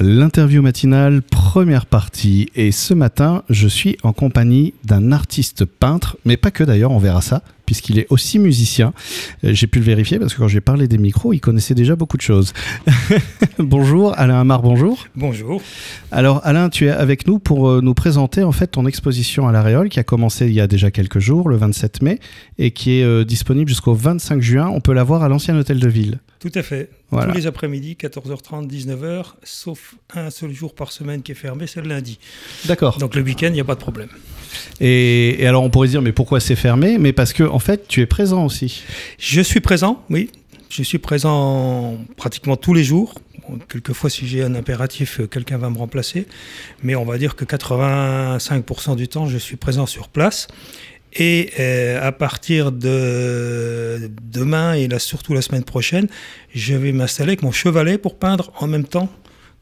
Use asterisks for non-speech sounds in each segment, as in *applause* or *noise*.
L'interview matinale, première partie. Et ce matin, je suis en compagnie d'un artiste peintre, mais pas que d'ailleurs, on verra ça, puisqu'il est aussi musicien. Euh, j'ai pu le vérifier parce que quand j'ai parlé des micros, il connaissait déjà beaucoup de choses. *laughs* bonjour, Alain Amar, bonjour. Bonjour. Alors Alain, tu es avec nous pour euh, nous présenter en fait ton exposition à la Réole qui a commencé il y a déjà quelques jours, le 27 mai, et qui est euh, disponible jusqu'au 25 juin. On peut la voir à l'ancien hôtel de ville. Tout à fait. Tous les après-midi, 14h30, 19h, sauf un seul jour par semaine qui est fermé, c'est le lundi. D'accord. Donc le week-end, il n'y a pas de problème. Et, alors on pourrait dire, mais pourquoi c'est fermé? Mais parce que en fait, tu es présent aussi. Je suis présent, oui. Je suis présent pratiquement tous les jours. Quelquefois, si j'ai un impératif, quelqu'un va me remplacer. Mais on va dire que 85% du temps, je suis présent sur place. Et euh, à partir de demain et surtout la semaine prochaine, je vais m'installer avec mon chevalet pour peindre en même temps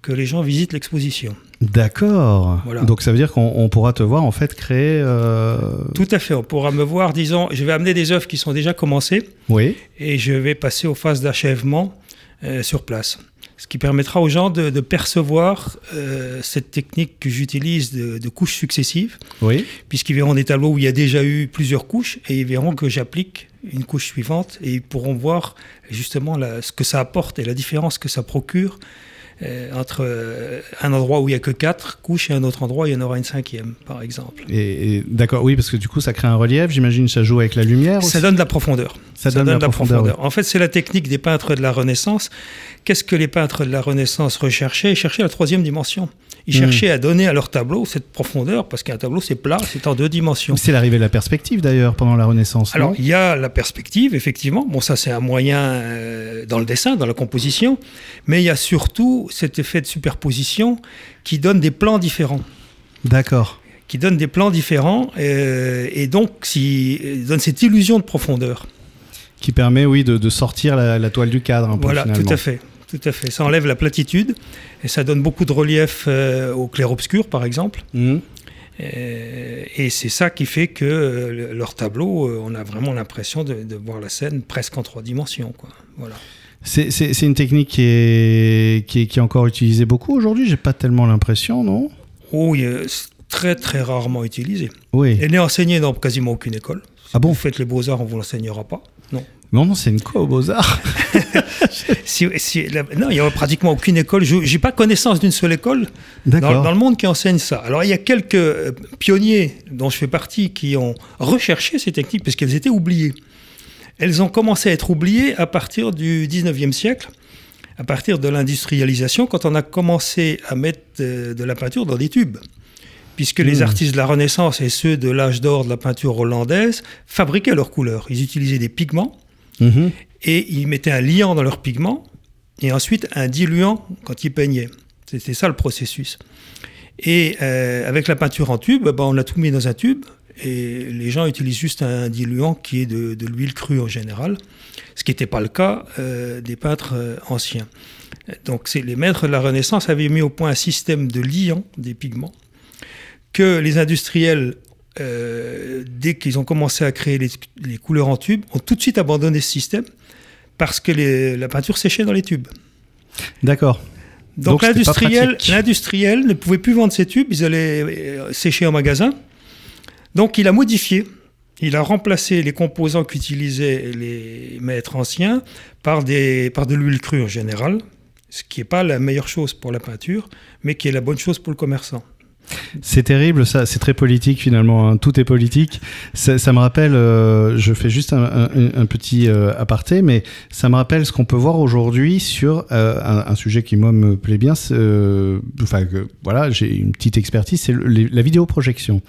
que les gens visitent l'exposition. D'accord. Donc ça veut dire qu'on pourra te voir en fait créer. Euh, Tout à fait. On pourra me voir. Disons, je vais amener des œuvres qui sont déjà commencées. Oui. Et je vais passer aux phases d'achèvement euh, sur place ce qui permettra aux gens de, percevoir euh, cette technique que j'utilise de, couches successives, oui. puisqu'ils verront des tableaux où il y a déjà eu plusieurs couches et ils verront que j'applique une couche suivante et ils pourront voir justement ce que ça apporte et la différence que ça procure entre euh, un endroit où il n'y a que quatre couches et un autre endroit où il y en aura une cinquième, par exemple. Et, d'accord, oui, parce que du coup, ça crée un relief. J'imagine ça joue avec la lumière. Ça donne de la profondeur. Ça, donne, de la profondeur. En fait, c'est la technique des peintres de la Renaissance. Qu'est-ce que les peintres de la Renaissance recherchaient? Ils cherchaient la troisième dimension. Ils hmm. cherchaient à donner à leur tableau cette profondeur, parce qu'un tableau, c'est plat, c'est en deux dimensions. C'est l'arrivée de la perspective, d'ailleurs, pendant la Renaissance. Alors, il y a la perspective, effectivement. Bon, ça, c'est un moyen euh, dans le dessin, dans la composition. Mais il y a surtout cet effet de superposition qui donne des plans différents. D'accord. Qui donne des plans différents, euh, et donc, si, donne cette illusion de profondeur. Qui permet, oui, de, sortir la, toile du cadre un peu, Voilà, tout à fait. Tout à fait. Ça enlève la platitude et ça donne beaucoup de relief euh, au clair-obscur, par exemple. Mmh. Euh, et, c'est ça qui fait que euh, leur tableau, on a vraiment l'impression de, voir la scène presque en trois dimensions. Quoi. Voilà. C'est une technique qui est, qui est, encore utilisée beaucoup aujourd'hui J'ai pas tellement l'impression, non? Oui, très très rarement utilisée. Oui. Elle n'est enseignée dans quasiment aucune école. Si ah bon? Vous faites les beaux-arts, on ne vous l'enseignera pas. Non. C'est une quoi aux Beaux-Arts *laughs* Non, il n'y a pratiquement aucune école. Je n'ai pas connaissance d'une seule école dans, dans, le monde qui enseigne ça. Alors, il y a quelques euh, pionniers dont je fais partie qui ont recherché ces techniques parce qu'elles étaient oubliées. Elles ont commencé à être oubliées à partir du 19e siècle, à partir de l'industrialisation, quand on a commencé à mettre euh, de, la peinture dans des tubes puisque les hmm. artistes de la Renaissance et ceux de l'âge d'or de la peinture hollandaise fabriquaient leurs couleurs. Ils utilisaient des pigments Mhm. Et ils mettaient un liant dans leur pigment et ensuite un diluant quand ils peignaient. C'était ça le processus. Et euh, avec la peinture en tube, ben, on a tout mis dans un tube et les gens utilisent juste un diluant qui est de, l'huile crue en général, ce qui n'était pas le cas euh, des peintres euh, anciens. Donc les maîtres de la Renaissance avaient mis au point un système de liant des pigments que les industriels euh, dès qu'ils ont commencé à créer les, couleurs en tube, ont tout de suite abandonné ce système parce que la peinture séchait dans les tubes. D'accord. Donc, l'industriel ne pouvait plus vendre ses tubes, ils allaient euh, sécher en magasin. Donc il a modifié. Il a remplacé les composants qu'utilisaient les maîtres anciens par, des, par de l'huile crue en général, ce qui n'est pas la meilleure chose pour la peinture, mais qui est la bonne chose pour le commerçant. C'est terrible, ça. C'est très politique finalement. Hein. Tout est politique. Ça, me rappelle. Euh, je fais juste un, petit euh, aparté, mais ça me rappelle ce qu'on peut voir aujourd'hui sur euh, un, sujet qui moi me plaît bien. enfin, voilà, j'ai une petite expertise. C'est la vidéoprojection.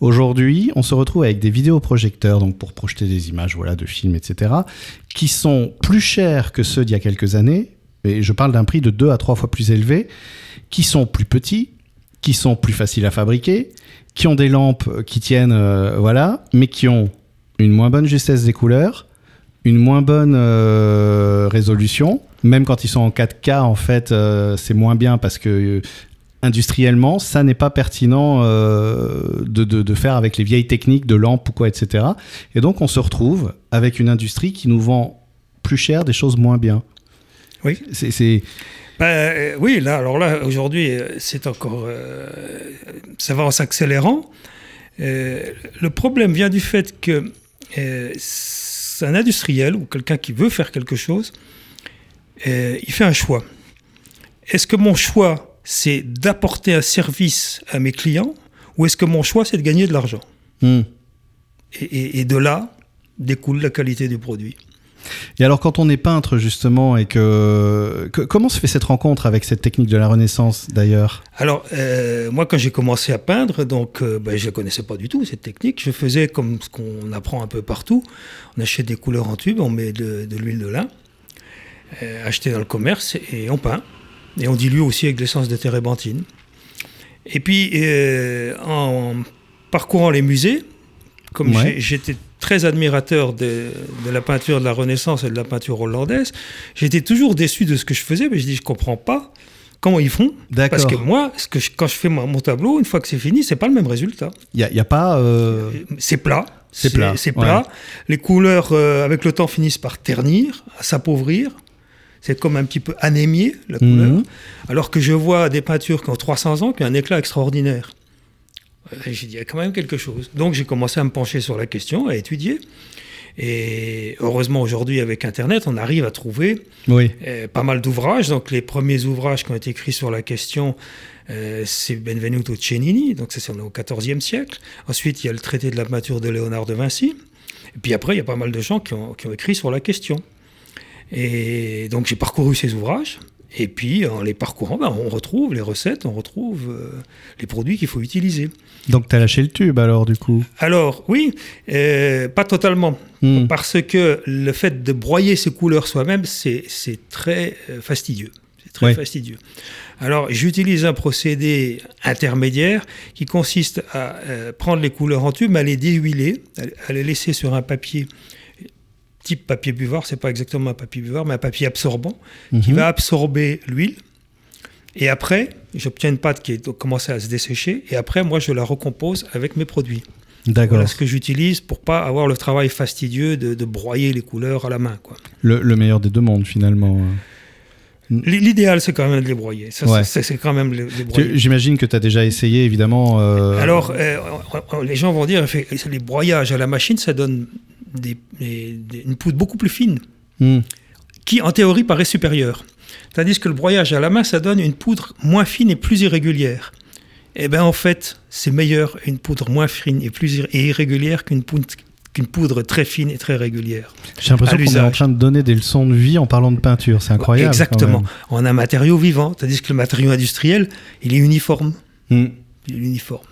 Aujourd'hui, on se retrouve avec des vidéoprojecteurs, donc pour projeter des images, voilà, de films, etc., qui sont plus chers que ceux d'il y a quelques années. Et je parle d'un prix de deux à trois fois plus élevé, qui sont plus petits qui sont plus faciles à fabriquer, qui ont des lampes qui tiennent, euh, voilà, mais qui ont une moins bonne justesse des couleurs, une moins bonne euh, résolution. Même quand ils sont en 4K, en fait, euh, c'est moins bien parce que industriellement, ça n'est pas pertinent de, de, faire avec les vieilles techniques de lampes ou quoi, etc. Et donc, on se retrouve avec une industrie qui nous vend plus cher des choses moins bien. Oui. C'est. Ben, oui, là, alors là, aujourd'hui, c'est encore. ça va en s'accélérant. le problème vient du fait que c'est un industriel ou quelqu'un qui veut faire quelque chose, il fait un choix. Est-ce que mon choix, c'est d'apporter un service à mes clients ou est-ce que mon choix, c'est de gagner de l'argent? Hmm. et, de là découle la qualité du produit. Et alors, quand on est peintre, justement, et que, comment se fait cette rencontre avec cette technique de la Renaissance, d'ailleurs? Alors, euh, moi, quand j'ai commencé à peindre, donc, euh, ben, je ne connaissais pas du tout cette technique. Je faisais comme ce qu'on apprend un peu partout. On achète des couleurs en tube, on met de, l'huile de lin, euh, acheté dans le commerce, et on peint. Et on dilue aussi avec de l'essence de térébenthine. Et puis, euh, en parcourant les musées, comme j'étais très admirateur de, la peinture de la Renaissance et de la peinture hollandaise, j'étais toujours déçu de ce que je faisais, mais je dis, je comprends pas comment ils font. Parce que moi, ce que quand je fais mon, tableau, une fois que c'est fini, c'est pas le même résultat. Il n'y a, a, pas. Euh, c'est plat. C'est plat. C'est plat. Les couleurs, euh, avec le temps, finissent par ternir, s'appauvrir c'est comme un petit peu anémié, la couleur. Mhm. Alors que je vois des peintures qui ont 300 ans, qui ont un éclat extraordinaire. J'ai dit, il y a quand même quelque chose. Donc j'ai commencé à me pencher sur la question, à étudier. Et heureusement, aujourd'hui, avec Internet, on arrive à trouver euh, pas mal d'ouvrages. Donc, les premiers ouvrages qui ont été écrits sur la question, euh, c'est Benvenuto Cennini, donc c'est au XIVe siècle. Ensuite, il y a le traité de la peinture de Léonard de Vinci. Et puis après, il y a pas mal de gens qui ont écrit sur la question. Et donc j'ai parcouru ces ouvrages. Et puis, en les parcourant, ben, on retrouve les recettes, on retrouve euh, les produits qu'il faut utiliser. Donc, tu as lâché le tube alors, du coup? Alors, oui, euh, pas totalement. Hmm. Parce que le fait de broyer ces couleurs soi-même, c'est très euh, fastidieux. C'est très fastidieux. Alors, j'utilise un procédé intermédiaire qui consiste à prendre les couleurs en tube, à les déhuiler, à les laisser sur un papier type papier buvard, c'est pas exactement un papier buvard, mais un papier absorbant qui mhm. va absorber l'huile. Et après, j'obtiens une pâte qui est commencé à se dessécher. Et après, moi, je la recompose avec mes produits. D'accord. Voilà ce que j'utilise pour pas avoir le travail fastidieux de, broyer les couleurs à la main. Quoi. Le, meilleur des deux mondes, finalement. L'idéal, c'est quand même de les broyer. C'est quand même les, J'imagine que tu as déjà essayé, évidemment. Euh, Alors, euh, les gens vont dire, les broyages à la machine, ça donne une poudre beaucoup plus fine, hmm. qui en théorie paraît supérieure. Tandis que le broyage à la main, ça donne une poudre moins fine et plus irrégulière. Eh bien, en fait, c'est meilleur une poudre moins fine et plus irrégulière qu'une poudre, très fine et très régulière. J'ai l'impression qu'on est en train de donner des leçons de vie en parlant de peinture. C'est incroyable. Exactement. On a un matériau vivant, tandis que le matériau industriel, il est uniforme. Hmm. Il est uniforme.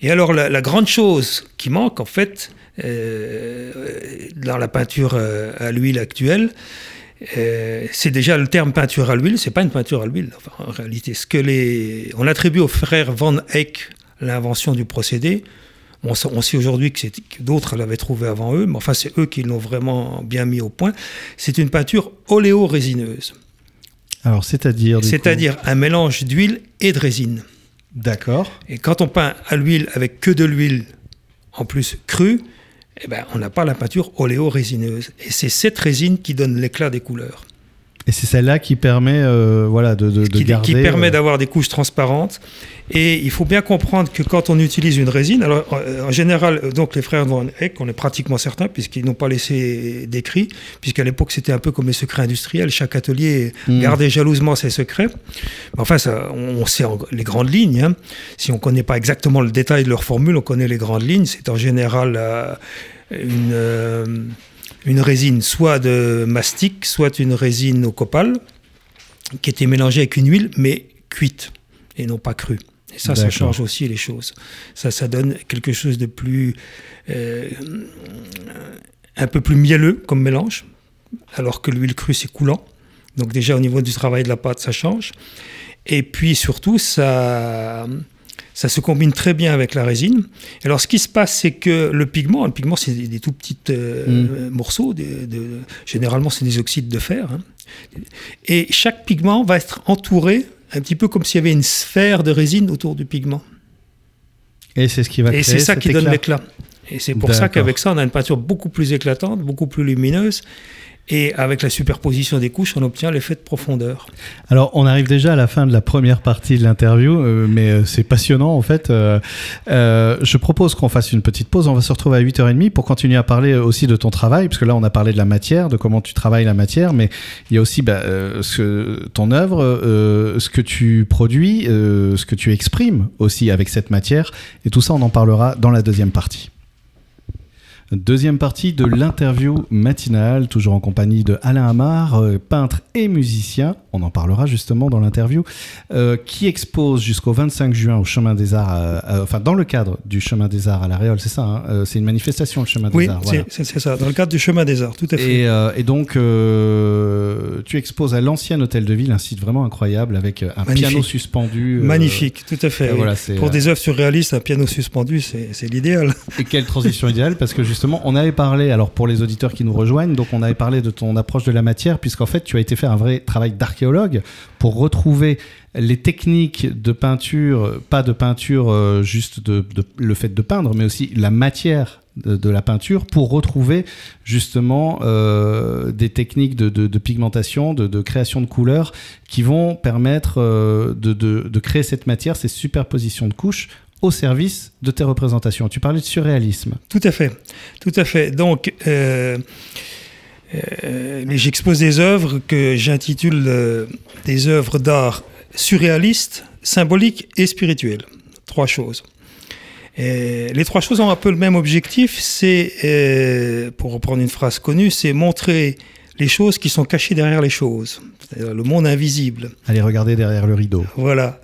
Et alors, la, grande chose qui manque, en fait, dans la peinture euh, à l'huile actuelle, euh, c'est déjà le terme peinture à l'huile, c'est pas une peinture à l'huile. en réalité, ce que les, on attribue aux frères Van Eyck l'invention du procédé. On, sait aujourd'hui que, que d'autres l'avaient trouvé avant eux, mais enfin c'est eux qui l'ont vraiment bien mis au point. C'est une peinture oléo-résineuse. Alors c'est-à-dire C'est-à-dire un mélange d'huile et de résine. D'accord. Et quand on peint à l'huile avec que de l'huile, en plus crue, eh ben, on n'a pas la peinture oléo-résineuse. Et c'est cette résine qui donne l'éclat des couleurs. Et c'est celle-là qui permet euh, voilà, de, de, qui, garder... Qui permet euh, d'avoir des couches transparentes. Et il faut bien comprendre que quand on utilise une résine, alors en général, donc les frères Van Eyck, on est pratiquement certains, puisqu'ils n'ont pas laissé d'écrit, puisqu'à l'époque c'était un peu comme les secrets industriels, chaque atelier hmm. gardait jalousement ses secrets. Enfin, ça, on sait les grandes lignes. Hein. Si on ne connaît pas exactement le détail de leur formule, on connaît les grandes lignes. C'est en général euh, une une résine soit de mastic, soit une résine au copal, qui était mélangée avec une huile, mais cuite et non pas crue. Et ça, ça change aussi les choses. Ça, ça donne quelque chose de plus. Euh, un peu plus mielleux comme mélange, alors que l'huile crue, c'est coulant. Donc, déjà, au niveau du travail de la pâte, ça change. Et puis, surtout, ça ça se combine très bien avec la résine. Alors, ce qui se passe, c'est que le pigment, le pigment, c'est des, tout petits euh, mm. morceaux. De, généralement, c'est des oxydes de fer. Hein. Et chaque pigment va être entouré un petit peu comme s'il y avait une sphère de résine autour du pigment. Et c'est ce qui va Et c'est ça qui donne l'éclat. Et c'est pour ça qu'avec ça, on a une peinture beaucoup plus éclatante, beaucoup plus lumineuse. Et avec la superposition des couches, on obtient l'effet de profondeur. Alors, on arrive déjà à la fin de la première partie de l'interview, euh, mais euh, c'est passionnant en fait. Euh, je propose qu'on fasse une petite pause. On va se retrouver à 8h30 pour continuer à parler aussi de ton travail, parce que là, on a parlé de la matière, de comment tu travailles la matière, mais il y a aussi bah, ce, ton œuvre, ce que tu produis, ce que tu exprimes aussi avec cette matière. Et tout ça, on en parlera dans la deuxième partie. Deuxième partie de l'interview matinale, toujours en compagnie de Alain Amar, euh, peintre et musicien. On en parlera justement dans l'interview, euh, qui expose jusqu'au 25 juin au Chemin des Arts, euh, enfin dans le cadre du Chemin des Arts à La Réole, c'est ça hein C'est une manifestation, le Chemin des Oui, Arts. voilà. c'est- ça, dans le cadre du chemin des arts, tout à fait. Et, euh, et donc, euh, tu exposes à l'ancien hôtel de ville, un site vraiment incroyable avec un Magnifique. piano suspendu. Magnifique, tout à fait. oui. voilà, Pour des œuvres surréalistes, un piano suspendu, c'est l'idéal. Et quelle transition idéale parce que justement on avait parlé, alors pour les auditeurs qui nous rejoignent, donc on avait parlé de ton approche de la matière puisqu'en fait tu as été faire un vrai travail d'archéologue pour retrouver les techniques de peinture, pas de peinture euh, juste de, le fait de peindre, mais aussi la matière de, la peinture pour retrouver justement euh, des techniques de, pigmentation, de, création de couleurs qui vont permettre euh, de créer cette matière, ces superpositions de couches au service de tes représentations. Tu parlais de surréalisme. Tout à fait, tout à fait. Donc, euh, euh, j'expose des œuvres que j'intitule euh, des œuvres d'art surréalistes, symboliques et spirituelles. Trois choses. Les trois choses ont un peu le même objectif, c'est, pour reprendre une phrase connue, c'est montrer les choses qui sont cachées derrière les choses, le monde invisible. Allez regarder derrière le rideau. Voilà.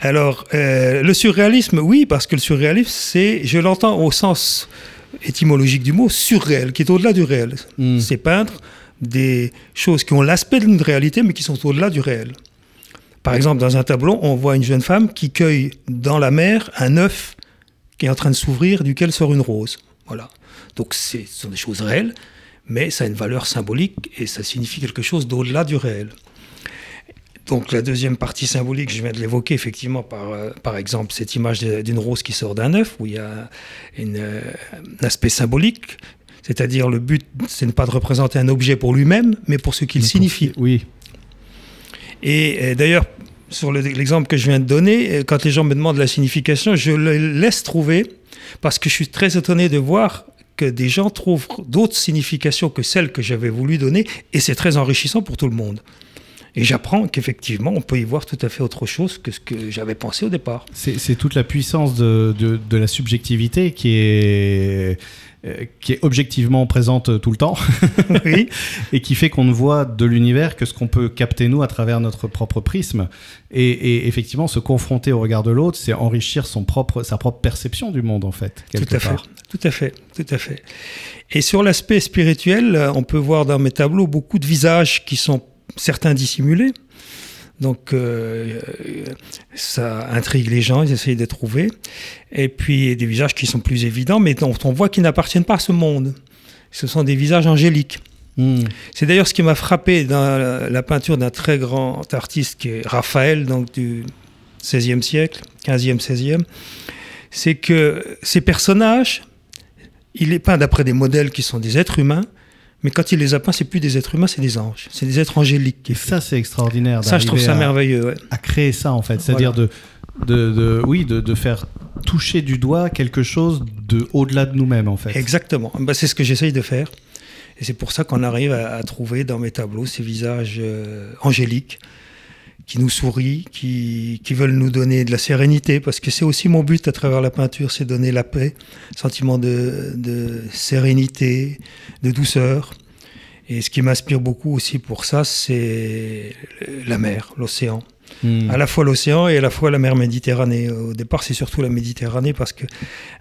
Alors, euh, le surréalisme, oui, parce que le surréalisme, c'est, je l'entends au sens étymologique du mot, surréel, qui est au-delà du réel. Mm. C'est peindre des choses qui ont l'aspect d'une réalité, mais qui sont au-delà du réel. Par exemple, dans un tableau, on voit une jeune femme qui cueille dans la mer un œuf qui est en train de s'ouvrir, duquel sort une rose. Voilà. Donc, ce sont des choses réelles, mais ça a une valeur symbolique et ça signifie quelque chose d'au-delà du réel. Donc la deuxième partie symbolique, je viens de l'évoquer effectivement par, euh, par exemple cette image d'une rose qui sort d'un œuf, où il y a une, euh, un aspect symbolique, c'est-à-dire le but, c'est ne pas de représenter un objet pour lui-même, mais pour ce qu'il signifie. Oui. Et euh, d'ailleurs, sur le- l'exemple que je viens de donner, quand les gens me demandent la signification, je le laisse trouver, parce que je suis très étonné de voir que des gens trouvent d'autres significations que celles que j'avais voulu donner, et c'est très enrichissant pour tout le monde. Et j'apprends qu'effectivement, on peut y voir tout à fait autre chose que ce que j'avais pensé au départ. C'est toute la puissance de, de, de la subjectivité qui est, qui est objectivement présente tout le temps *laughs* oui, *laughs* et qui fait qu'on ne voit de l'univers que ce qu'on peut capter nous à travers notre propre prisme. Et, et effectivement, se confronter au regard de l'autre, c'est enrichir son propre, sa propre perception du monde, en fait, quelque tout à part. fait. Tout à fait, tout à fait. Et sur l'aspect spirituel, euh, on peut voir dans mes tableaux beaucoup de visages qui sont certains dissimulés. Donc euh, ça intrigue les gens, ils essayent de trouver. Et puis des visages qui sont plus évidents, mais dont on voit qu'ils n'appartiennent pas à ce monde. Ce sont des visages angéliques. Hmm. C'est d'ailleurs ce qui m'a frappé dans la, la peinture d'un très grand artiste qui est Raphaël, donc du XVIe siècle, 15e, 16e. C'est que ces personnages, il est peint d'après des modèles qui sont des êtres humains, mais quand il les a peints, c'est plus des êtres humains, c'est des anges, c'est des êtres angéliques. Et ça, c'est extraordinaire. Ça, je trouve ça à- merveilleux. ouais. à créer ça en fait, c'est-à-dire de, de, de- oui, de, de faire toucher du doigt quelque chose de au-delà de nous-mêmes en fait. Exactement. Bah, c'est ce que j'essaye de faire. Et c'est pour ça qu'on arrive à, à trouver dans mes tableaux ces visages euh, angéliques qui nous sourient, qui, qui veulent nous donner de la sérénité, parce que c'est aussi mon but à travers la peinture, c'est donner la paix, sentiment de, de sérénité, de douceur. Et ce qui m'inspire beaucoup aussi pour ça, c'est la mer, l'océan. Hmm. À la fois l'océan et à la fois la mer Méditerranée. Au départ, c'est surtout la Méditerranée parce que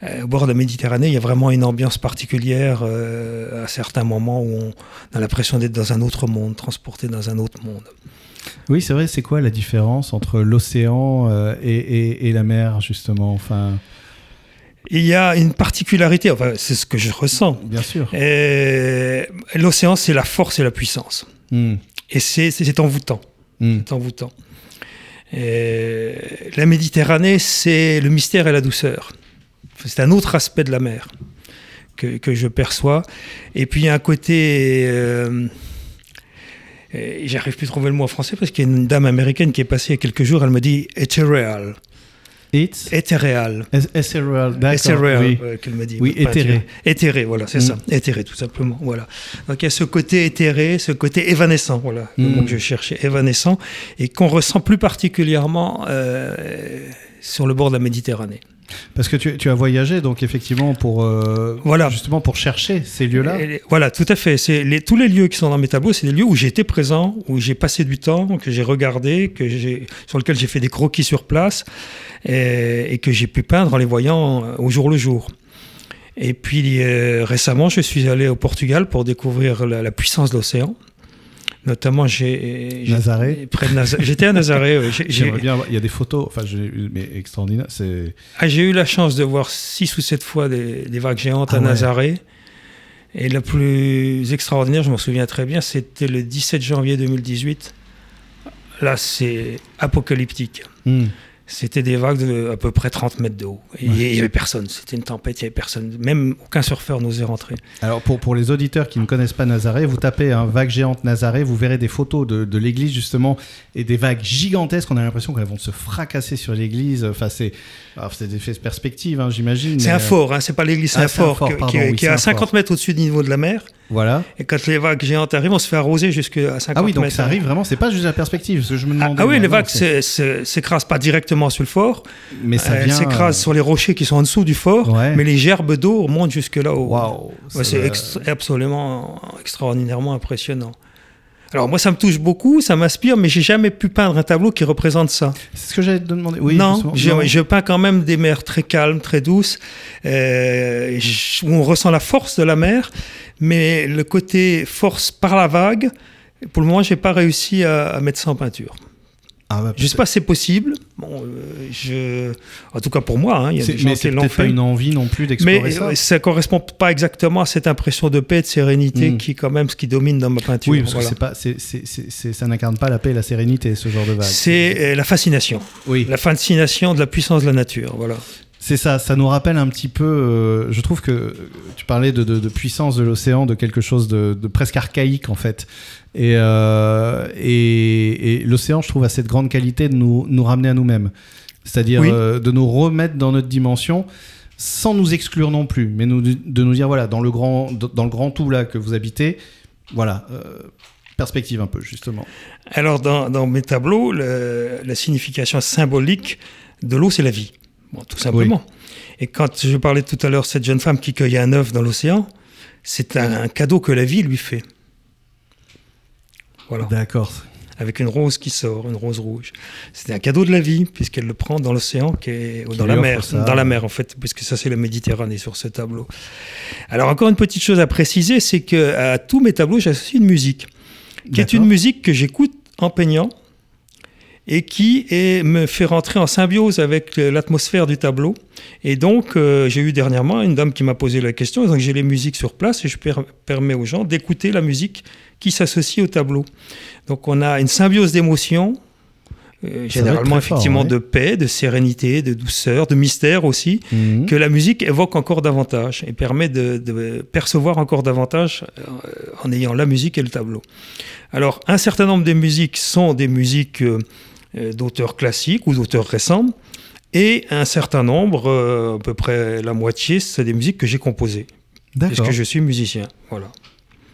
euh, au bord de la Méditerranée, il y a vraiment une ambiance particulière euh, à certains moments où on a l'impression d'être dans un autre monde, transporté dans un autre monde. Oui, c'est vrai. C'est quoi la différence entre l'océan euh, et, et- et la mer justement Enfin, Il y a une particularité, enfin c'est ce que je ressens. bien sûr. L'océan, c'est la force et la puissance. Hmm. Et c'est- envoûtant. Hmm. C'est envoûtant. Euh, la Méditerranée, c'est le mystère et la douceur. C'est un autre aspect de la mer que, que je perçois. Et puis il y a un côté euh, Et J'arrive plus à trouver le mot en français parce qu'il y a une dame américaine qui est passée il y a quelques jours, elle me dit éthéréal. It's? Éthéréal. ethereal, d'accord. Éthéréal, oui. euh, qu'elle me dit. Oui, éthéré. Éthéré, voilà, c'est Mm. ça. Éthéré, tout simplement. Voilà. Donc il y a ce côté éthéré, ce côté évanescent, voilà, Mm. que je cherchais, évanescent, et qu'on ressent plus particulièrement euh, sur le bord de la Méditerranée. Parce que tu, tu as voyagé, donc effectivement, pour, euh, Voilà. justement pour chercher ces lieux-là. Voilà, tout à fait. C'est les, tous les lieux qui sont dans mes tableaux, c'est des lieux où été présent, où j'ai passé du temps, que j'ai regardé, que j'ai, sur lesquels j'ai fait des croquis sur place et, et que j'ai pu peindre en les voyant euh, au jour le jour. Et puis euh, récemment, je suis allé au Portugal pour découvrir la, la puissance de l'océan. Notamment, j'ai, Nazaré *laughs* près de Naza- J'étais à Nazaré. J'aimerais bien. Il y a des photos, enfin, j'ai- mais extraordinaire. C'est Ah, j'ai eu la chance de voir six ou sept fois des, des vagues géantes Ah à ouais. Nazaré. Et la plus extraordinaire, je m'en souviens très bien, c'était le 17 janvier 2018. Là, c'est apocalyptique. Hmm. C'était des vagues de à peu près 30 mètres de haut. Et il n'y avait personne. C'était une tempête, il n'y avait personne. Même aucun surfeur n'osait rentrer. Alors pour, pour les auditeurs qui ne connaissent pas Nazaré, vous tapez un vague géante Nazaré, vous verrez des photos de, de l'église justement et des vagues gigantesques. On a l'impression qu'elles vont se fracasser sur l'église. Enfin c'est, c'est des faits de perspective, hein, j'imagine. C'est un euh, fort, hein, c'est pas l'église, c'est Ah, un fort, pardon, qui, est- oui, qui est c'est à un 50 mètres au-dessus du niveau de la mer. Voilà. Et quand les vagues géantes arrivent, on se fait arroser jusqu'à 50 Ah oui, donc mètres. ça arrive vraiment. C'est pas juste la perspective. Ce que je me Ah, demandais. ah oui, moi, les vagues s'écrasent pas directement sur le fort, mais ça Elles vient. s'écrasent sur les rochers qui sont en dessous du fort, Ouais. mais les gerbes d'eau remontent jusque là-haut. Waouh. Ouais, c'est absolument extraordinairement impressionnant. Alors moi, ça me touche beaucoup, ça m'inspire, mais j'ai jamais pu peindre un tableau qui représente ça. C'est ce que j'allais te demander. Oui. non, je, Non. je peins quand même des mers très calmes, très douces, euh, où on ressent la force de la mer, mais le côté force par la vague, pour le moment, j'ai pas réussi à, à mettre ça en peinture. Ah, bah, Je sais pas si c'est possible. Bon, euh, je... En tout cas pour moi, hein, il y a c'est- des gens mais qui c'est l'ont peut-être pas une envie non plus d'explorer Mais ça. euh, ça correspond pas exactement à cette impression de paix et de sérénité Mm. qui, quand même, ce qui domine dans ma peinture. Oui, parce Voilà. que ça n'incarne pas la paix et la sérénité, ce genre de vague. C'est euh, la fascination. oui, La fascination de la puissance de la nature. Voilà. C'est ça. Ça nous rappelle un petit peu. euh, je trouve que tu parlais de, de- de puissance de l'océan, de quelque chose de, de presque archaïque en fait. Et, euh, et, et l'océan, je trouve, a cette grande qualité de nous, nous ramener à nous-mêmes. C'est-à-dire Oui. euh, de nous remettre dans notre dimension sans nous exclure non plus, mais nous, de nous dire voilà, dans le grand, dans le grand tout là que vous habitez, voilà, perspective un peu justement. Alors, dans, dans mes tableaux, le- la signification symbolique de l'eau, c'est la vie. Bon, tout simplement. Et quand je parlais tout à l'heure cette jeune femme qui cueillait un œuf dans l'océan, c'est un, un cadeau que la vie lui fait. Voilà. D'accord. avec une rose qui sort, une rose rouge. C'est un cadeau de la vie, puisqu'elle le prend dans l'océan, qui est, Qui dans la mer, ça. dans la mer en fait, puisque ça c'est la Méditerranée sur ce tableau. Alors encore une petite chose à préciser, c'est que à tous mes tableaux j'associe une musique, qui est une musique que j'écoute en peignant et qui est- me fait rentrer en symbiose avec euh, l'atmosphère du tableau. Et donc, euh, j'ai eu dernièrement une dame qui m'a posé la question, donc j'ai les musiques sur place et je per- permets aux gens d'écouter la musique qui s'associe au tableau. Donc, on a une symbiose d'émotions, euh, généralement fort, effectivement ouais. de paix, de sérénité, de douceur, de mystère aussi, Mhm. que la musique évoque encore davantage et permet de, de percevoir encore davantage en ayant la musique et le tableau. Alors, un certain nombre de musiques sont des musiques euh, d'auteurs classiques ou d'auteurs récents, et un certain nombre, euh, à peu près la moitié, c'est des musiques que j'ai composées, D'accord. puisque je suis musicien. Voilà.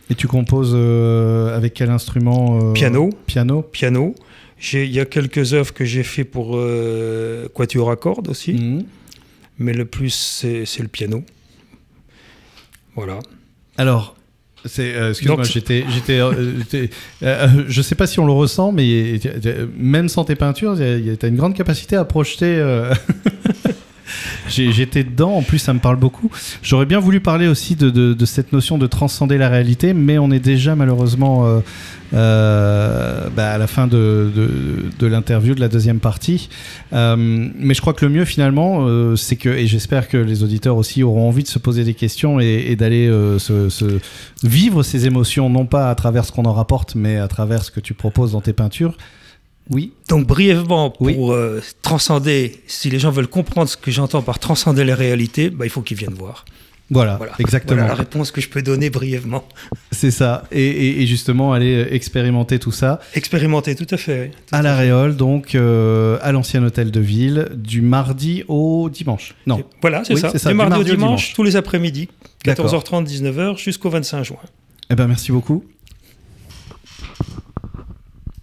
Et tu composes euh, avec quel instrument euh, Piano. Piano. Piano. J'ai- Il y a quelques œuvres que j'ai fait pour euh, quatuor à cordes aussi, Mhm. mais le plus c'est c'est le piano. Voilà. Alors, c'est, euh, excuse-moi, j'étais, j'étais, euh, euh, euh, je sais pas si on le ressent, mais même sans tes peintures, tu as une grande capacité à projeter. *laughs* J'étais dedans, en plus ça me parle beaucoup. J'aurais bien voulu parler aussi de, cette notion de transcender la réalité, mais on est déjà malheureusement euh, euh, bah, à la fin de, l'interview de la deuxième partie. Euh, mais je crois que le mieux finalement, c'est que, et j'espère que les auditeurs aussi auront envie de se poser des questions et, d'aller vivre ces émotions, non pas à travers ce qu'on en rapporte, mais à travers ce que tu proposes dans tes peintures. Oui. Donc brièvement, pour Oui. euh, transcender, si les gens veulent comprendre ce que j'entends par transcender les réalités, bah, il faut qu'ils viennent voir. Voilà, Voilà. exactement. Voilà la réponse que je peux donner brièvement. *laughs* C'est ça. Et, et- et justement, aller expérimenter tout ça Expérimenter, tout à fait. Tout à à la. Réole, donc euh, à l'ancien hôtel de ville, du mardi au dimanche. Non. Et Voilà, c'est Oui, ça. ça, Du mardi, mardi au dimanche, dimanche. tous les après-midi, D'accord. 14h30, 19h, jusqu'au 25 juin. Eh ben, merci beaucoup.